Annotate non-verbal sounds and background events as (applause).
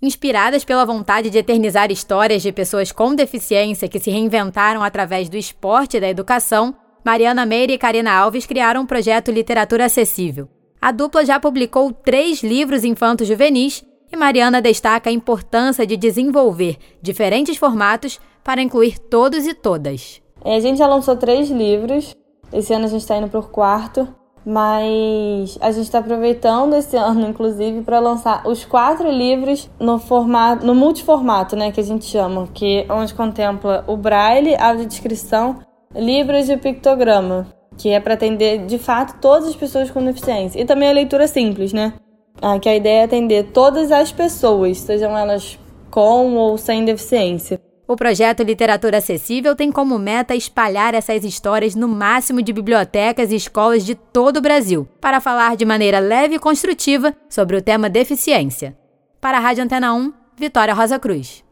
Inspiradas pela vontade de eternizar histórias de pessoas com deficiência que se reinventaram através do esporte e da educação, Mariana Meire e Karina Alves criaram um projeto Literatura Acessível. A dupla já publicou três livros infantos juvenis e Mariana destaca a importância de desenvolver diferentes formatos para incluir todos e todas. É, a gente já lançou três livros, esse ano a gente está indo para o quarto. Mas a gente está aproveitando esse (laughs) ano, inclusive, para lançar os quatro livros no formato, no multiformato, né, que a gente chama, que onde contempla o braille, audiodescrição, livros de pictograma, que é para atender de fato todas as pessoas com deficiência e também a leitura simples, né? Ah, que a ideia é atender todas as pessoas, sejam elas com ou sem deficiência. O projeto Literatura Acessível tem como meta espalhar essas histórias no máximo de bibliotecas e escolas de todo o Brasil, para falar de maneira leve e construtiva sobre o tema deficiência. Para a Rádio Antena 1, Vitória Rosa Cruz.